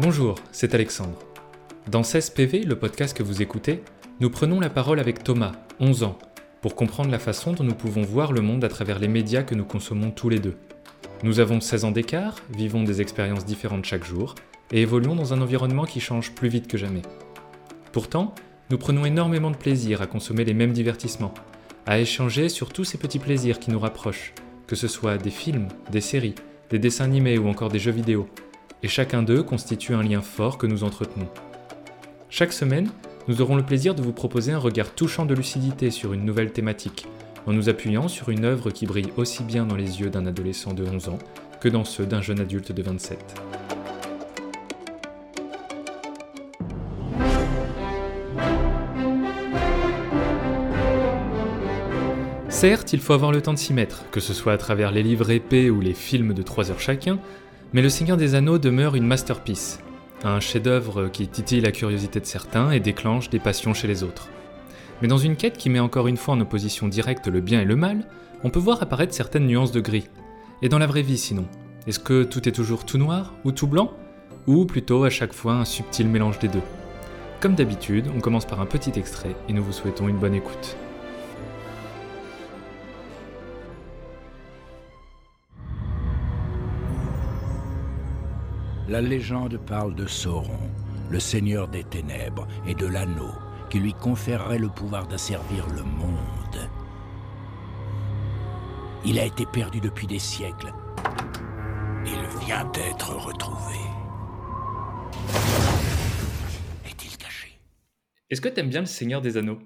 Bonjour, c'est Alexandre. Dans 16 PV, le podcast que vous écoutez, nous prenons la parole avec Thomas, 11 ans, pour comprendre la façon dont nous pouvons voir le monde à travers les médias que nous consommons tous les deux. Nous avons 16 ans d'écart, vivons des expériences différentes chaque jour, et évoluons dans un environnement qui change plus vite que jamais. Pourtant, nous prenons énormément de plaisir à consommer les mêmes divertissements, à échanger sur tous ces petits plaisirs qui nous rapprochent, que ce soit des films, des séries, des dessins animés ou encore des jeux vidéo, et chacun d'eux constitue un lien fort que nous entretenons. Chaque semaine, nous aurons le plaisir de vous proposer un regard touchant de lucidité sur une nouvelle thématique, en nous appuyant sur une œuvre qui brille aussi bien dans les yeux d'un adolescent de 11 ans que dans ceux d'un jeune adulte de 27. Certes, il faut avoir le temps de s'y mettre, que ce soit à travers les livres épais ou les films de 3 heures chacun, mais Le Seigneur des Anneaux demeure une masterpiece, un chef-d'œuvre qui titille la curiosité de certains et déclenche des passions chez les autres. Mais dans une quête qui met encore une fois en opposition directe le bien et le mal, on peut voir apparaître certaines nuances de gris. Et dans la vraie vie sinon Est-ce que tout est toujours tout noir ou tout blanc Ou plutôt à chaque fois un subtil mélange des deux? Comme d'habitude, on commence par un petit extrait et nous vous souhaitons une bonne écoute. La légende parle de Sauron, le seigneur des ténèbres, et de l'anneau, qui lui conférerait le pouvoir d'asservir le monde. Il a été perdu depuis des siècles. Il vient d'être retrouvé. Est-il caché? Est-ce que t'aimes bien le Seigneur des Anneaux?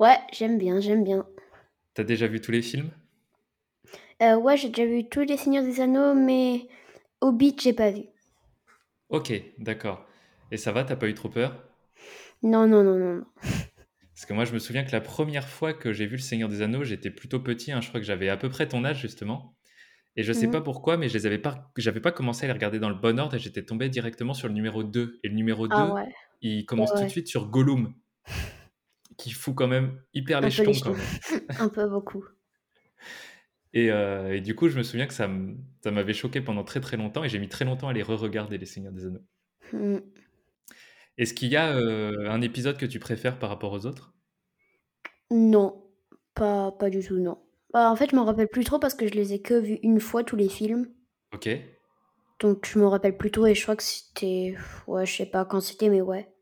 Ouais, j'aime bien, j'aime bien. T'as déjà vu tous les films? Euh, ouais, j'ai déjà vu tous les Seigneurs des Anneaux, mais Hobbit, j'ai pas vu. Ok, d'accord. Et ça va, t'as pas eu trop peur? Non, non, non, non. Parce que moi, je me souviens que la première fois que j'ai vu Le Seigneur des Anneaux, j'étais plutôt petit, hein, je crois que j'avais à peu près ton âge, justement. Et je sais Mhm. pas pourquoi, mais je les avais pas, j'avais pas commencé à les regarder dans le bon ordre et j'étais tombé directement sur le numéro 2. Et le numéro 2, Ah ouais, il commence tout de suite sur Gollum, qui fout quand même hyper les jetons quand jetons. même. un peu beaucoup. Et, euh, et du coup, je me souviens que ça m'avait choqué pendant très très longtemps et j'ai mis très longtemps à les re-regarder, Les Seigneurs des Anneaux. Hmm. Est-ce qu'il y a euh, un épisode que tu préfères par rapport aux autres? Non, pas, pas du tout, non. Bah, en fait, je m'en rappelle plus trop parce que je les ai que vus une fois, tous les films. Ok. Donc, je m'en rappelle plus trop et je crois que c'était... Ouais, je sais pas quand c'était, mais ouais.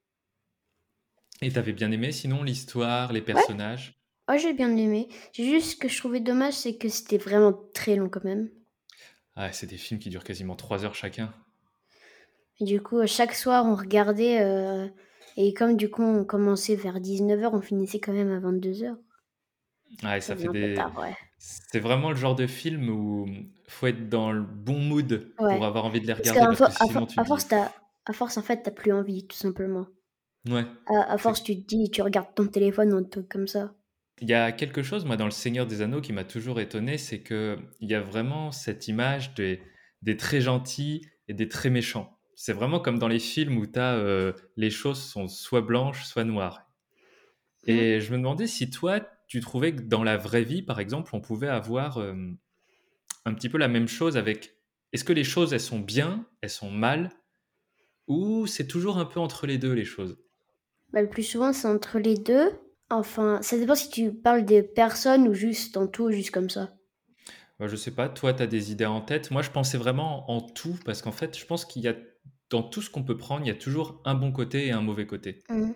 Et t'avais bien aimé sinon l'histoire, les personnages? Ouais, j'ai bien aimé. Juste ce que je trouvais dommage, c'est que c'était vraiment très long quand même. Ah, c'est des films qui durent quasiment 3 heures chacun. Et du coup, chaque soir, on regardait. euh, et comme du coup, on commençait vers 19h, on finissait quand même à 22h. Ouais, Ça ça fait des... tard, ouais. C'est vraiment le genre de film où faut être dans le bon mood Ouais. pour avoir envie de les Parce regarder qu'à parce fo- que à, sinon fo- tu à te force, dis... t'as- à force, en fait, t'as plus envie, tout simplement. Ouais. À, à C'est- force, tu te dis, tu regardes ton téléphone, un truc comme ça. Il y a quelque chose, moi, dans Le Seigneur des Anneaux qui m'a toujours étonné, c'est que il y a vraiment cette image des, des très gentils et des très méchants. C'est vraiment comme dans les films où t'as, euh, les choses sont soit blanches, soit noires. Et je me demandais si toi, tu trouvais que dans la vraie vie, par exemple, on pouvait avoir euh, un petit peu la même chose avec... Est-ce que les choses, elles sont bien, elles sont mal, ou c'est toujours un peu entre les deux, les choses? Bah, le plus souvent, c'est entre les deux. Enfin, ça dépend si tu parles des personnes ou juste en tout, juste comme ça. Bah, je sais pas, toi, tu as des idées en tête? Moi, je pensais vraiment en tout, parce qu'en fait, je pense qu'il y a, dans tout ce qu'on peut prendre, il y a toujours un bon côté et un mauvais côté. Mhm.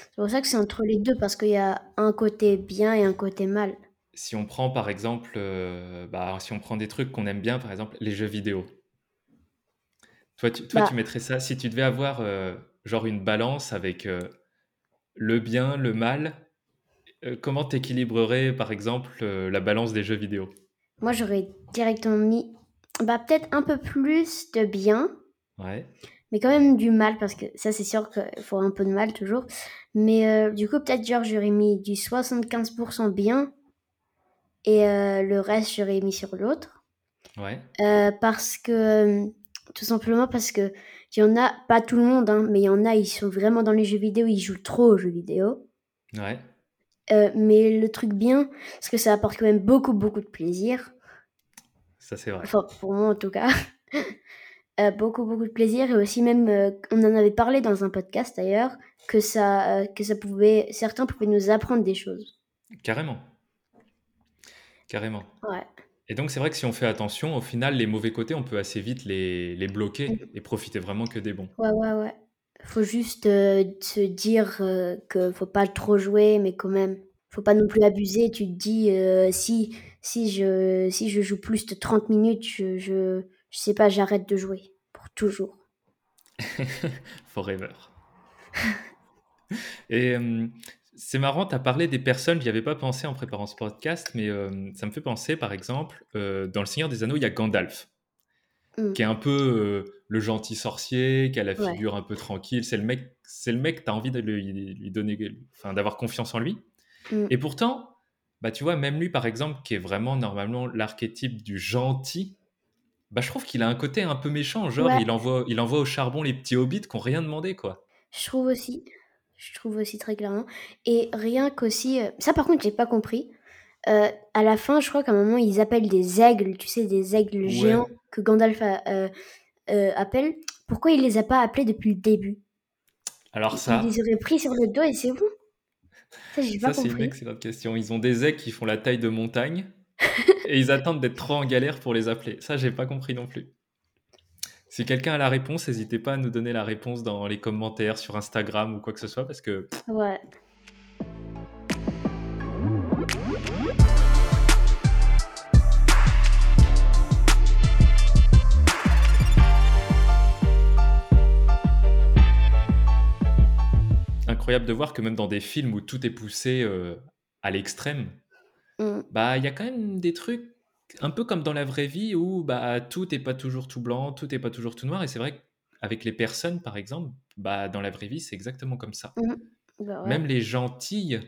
C'est pour ça que c'est entre les deux, parce qu'il y a un côté bien et un côté mal. Si on prend, par exemple, euh, bah, si on prend des trucs qu'on aime bien, par exemple, les jeux vidéo. Toi, tu, toi, Bah, tu mettrais ça, si tu devais avoir, euh, genre, une balance avec euh, le bien, le mal, euh, comment t'équilibrerais, par exemple, euh, la balance des jeux vidéo? moi, j'aurais directement mis, bah, peut-être un peu plus de bien, Ouais, mais quand même du mal, parce que ça, c'est sûr qu'il faut un peu de mal toujours. Mais euh, du coup, peut-être, genre, j'aurais mis du 75% bien, et le reste, j'aurais mis sur l'autre. ouais, parce que, tout simplement parce que il y en a, pas tout le monde, hein, mais il y en a, ils sont vraiment dans les jeux vidéo, ils jouent trop aux jeux vidéo. ouais. Euh, mais le truc bien, parce que ça apporte quand même beaucoup, beaucoup de plaisir. Ça, c'est vrai. Enfin, pour moi en tout cas. euh, beaucoup, beaucoup de plaisir et aussi même, euh, on en avait parlé dans un podcast d'ailleurs, que ça, que ça pouvait, certains pouvaient nous apprendre des choses. Carrément. Carrément. Ouais. Et donc, c'est vrai que si on fait attention, au final, les mauvais côtés, on peut assez vite les, les bloquer et profiter vraiment que des bons. Ouais, ouais, ouais. Faut juste euh, se dire euh, que faut pas trop jouer, mais quand même, faut pas non plus abuser. Tu te dis, euh, si, si, je, si je joue plus de 30 minutes, je, je, je sais pas, j'arrête de jouer pour toujours. Forever. Et c'est marrant, tu as parlé des personnes, j'y avais pas pensé en préparant ce podcast, mais euh, ça me fait penser, par exemple, euh, dans Le Seigneur des Anneaux, il y a Gandalf, Mm. qui est un peu euh, le gentil sorcier, qui a la Ouais. figure un peu tranquille. C'est le mec, c'est le mec, tu as envie de lui, lui donner, enfin, d'avoir confiance en lui. Mm. Et pourtant, bah, tu vois, même lui, par exemple, qui est vraiment normalement l'archétype du gentil, bah, je trouve qu'il a un côté un peu méchant. Genre, Ouais. il, envoie, il envoie au charbon les petits hobbits qui n'ont rien demandé, quoi. Je trouve aussi. Je trouve aussi très clairement. Et rien qu'aussi. euh, ça, par contre, j'ai pas compris. Euh, à la fin, je crois qu'à un moment, ils appellent des aigles, tu sais, des aigles Ouais. géants que Gandalf a- euh, appelle. Pourquoi il les a pas appelés depuis le début? Alors ça, les aurait pris sur le dos et c'est bon. Ça, j'ai pas ça c'est une excellente question. Ils ont des aigles qui font la taille de montagne et ils attendent d'être trop en galère pour les appeler. Ça, j'ai pas compris non plus. Si quelqu'un a la réponse, n'hésitez pas à nous donner la réponse dans les commentaires sur Instagram ou quoi que ce soit parce que Ouais. incroyable de voir que même dans des films où tout est poussé euh, à l'extrême, Mm. bah il y a quand même des trucs un peu comme dans la vraie vie où bah tout n'est pas toujours tout blanc, tout n'est pas toujours tout noir et c'est vrai qu'avec les personnes par exemple, bah dans la vraie vie c'est exactement comme ça. Mm. Bah ouais. Même les gentilles,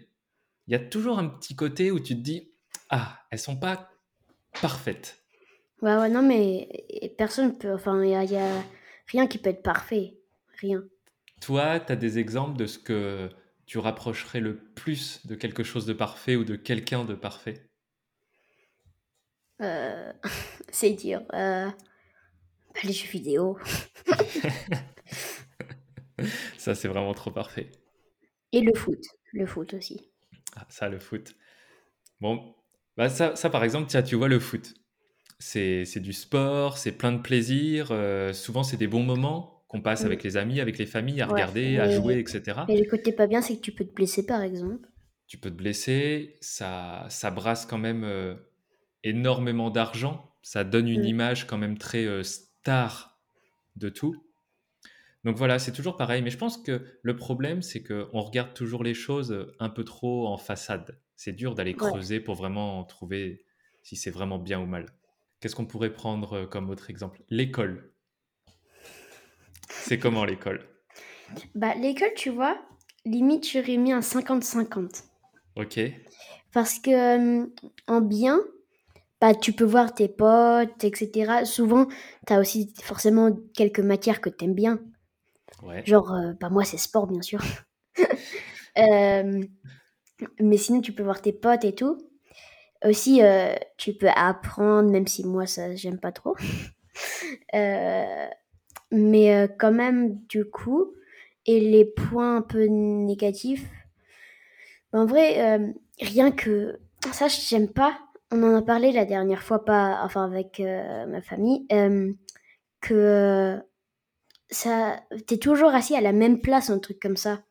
il y a toujours un petit côté où tu te dis ah, elles sont pas parfaites. Ouais, ouais, non, mais personne peut. Enfin, il y a, a rien qui peut être parfait. Rien. Toi, tu as des exemples de ce que tu rapprocherais le plus de quelque chose de parfait ou de quelqu'un de parfait? Euh, c'est dur. Euh, bah, les jeux vidéo. Ça, c'est vraiment trop parfait. Et le foot. Le foot aussi. Ah, ça, le foot. Bon, bah ça, ça par exemple, tiens, tu vois le foot. C'est du sport, c'est plein de plaisir. euh, souvent, c'est des bons moments qu'on passe Mm. avec les amis, avec les familles, à Ouais, regarder, à jouer, etc. Et le côté pas bien, c'est que tu peux te blesser, par exemple. Tu peux te blesser, ça, ça brasse quand même énormément d'argent. Ça donne une Mm. image quand même très euh, star de tout. Donc voilà, c'est toujours pareil. Mais je pense que le problème, c'est qu'on regarde toujours les choses un peu trop en façade. C'est dur d'aller Ouais. creuser pour vraiment trouver si c'est vraiment bien ou mal. Qu'est-ce qu'on pourrait prendre euh, comme autre exemple? L'école. C'est comment l'école? Bah, l'école, tu vois, limite, j'aurais mis un 50-50. Ok. Parce que euh, en bien, bah, tu peux voir tes potes, etc. Souvent, tu as aussi forcément quelques matières que tu aimes bien. Ouais. Genre, euh, bah, moi, c'est sport, bien sûr. Euh, mais sinon, tu peux voir tes potes et tout. Aussi, euh, tu peux apprendre, même si moi, ça, j'aime pas trop. Euh, mais quand même, du coup, et les points un peu négatifs, bah, en vrai, rien que ça, j'aime pas. On en a parlé la dernière fois, pas, enfin avec euh, ma famille, euh, que euh, ça, t'es toujours assis à la même place, un truc comme ça.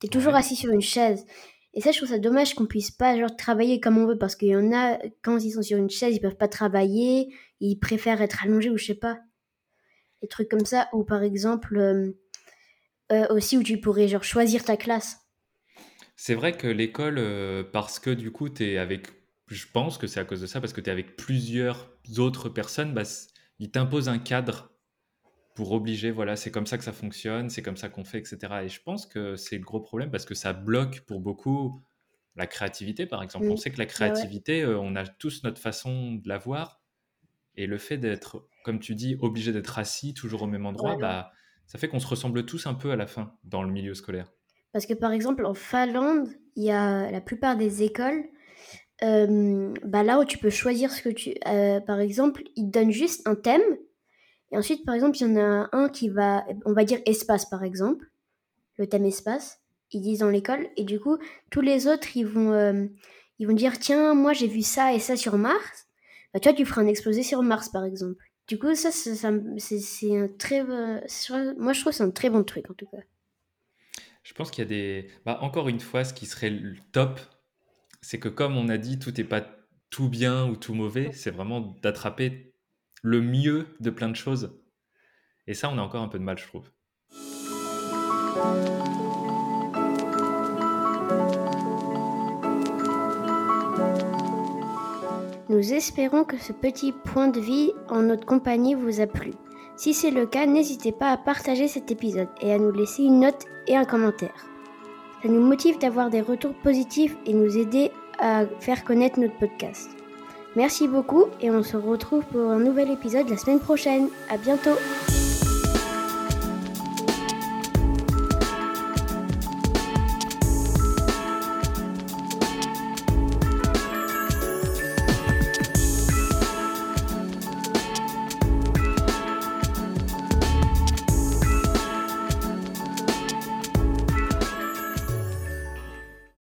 T'es toujours Ouais. assis sur une chaise. Et ça, je trouve ça dommage qu'on puisse pas genre travailler comme on veut parce qu'il y en a quand ils sont sur une chaise, ils peuvent pas travailler, ils préfèrent être allongés ou je sais pas. Des trucs comme ça ou par exemple euh, aussi où tu pourrais genre choisir ta classe. C'est vrai que l'école, euh, parce que du coup, tu es avec, je pense que c'est à cause de ça, parce que tu es avec plusieurs autres personnes, bah, ils t'imposent un cadre pour obliger, voilà, c'est comme ça que ça fonctionne, c'est comme ça qu'on fait, etc. Et je pense que c'est le gros problème parce que ça bloque pour beaucoup la créativité, par exemple. On sait que la ouais. créativité, euh, on a tous notre façon de la voir. Et le fait d'être, comme tu dis, obligé d'être assis toujours au même endroit, Ouais. bah, ça fait qu'on se ressemble tous un peu à la fin dans le milieu scolaire. Parce que par exemple en Finlande, il y a la plupart des écoles bah là où tu peux choisir ce que tu. par exemple, ils te donnent juste un thème Et ensuite, par exemple, il y en a un qui va, on va dire espace, par exemple, le thème espace. Ils disent dans l'école, et du coup, tous les autres, ils vont, ils vont dire, tiens, moi j'ai vu ça et ça sur Mars. Bah, toi, tu feras un exposé sur Mars, par exemple. Du coup, ça, c'est un très, moi je trouve c'est un très bon truc en tout cas. Je pense qu'il y a des, bah, encore une fois, ce qui serait le top, c'est que comme on a dit, tout n'est pas tout bien ou tout mauvais, c'est vraiment d'attraper le mieux de plein de choses. Et ça, on a encore un peu de mal, je trouve. Nous espérons que ce petit point de vie en notre compagnie vous a plu. Si c'est le cas, n'hésitez pas à partager cet épisode et à nous laisser une note et un commentaire. Ça nous motive d'avoir des retours positifs et nous aider à faire connaître notre podcast. Merci beaucoup et on se retrouve pour un nouvel épisode la semaine prochaine. À bientôt!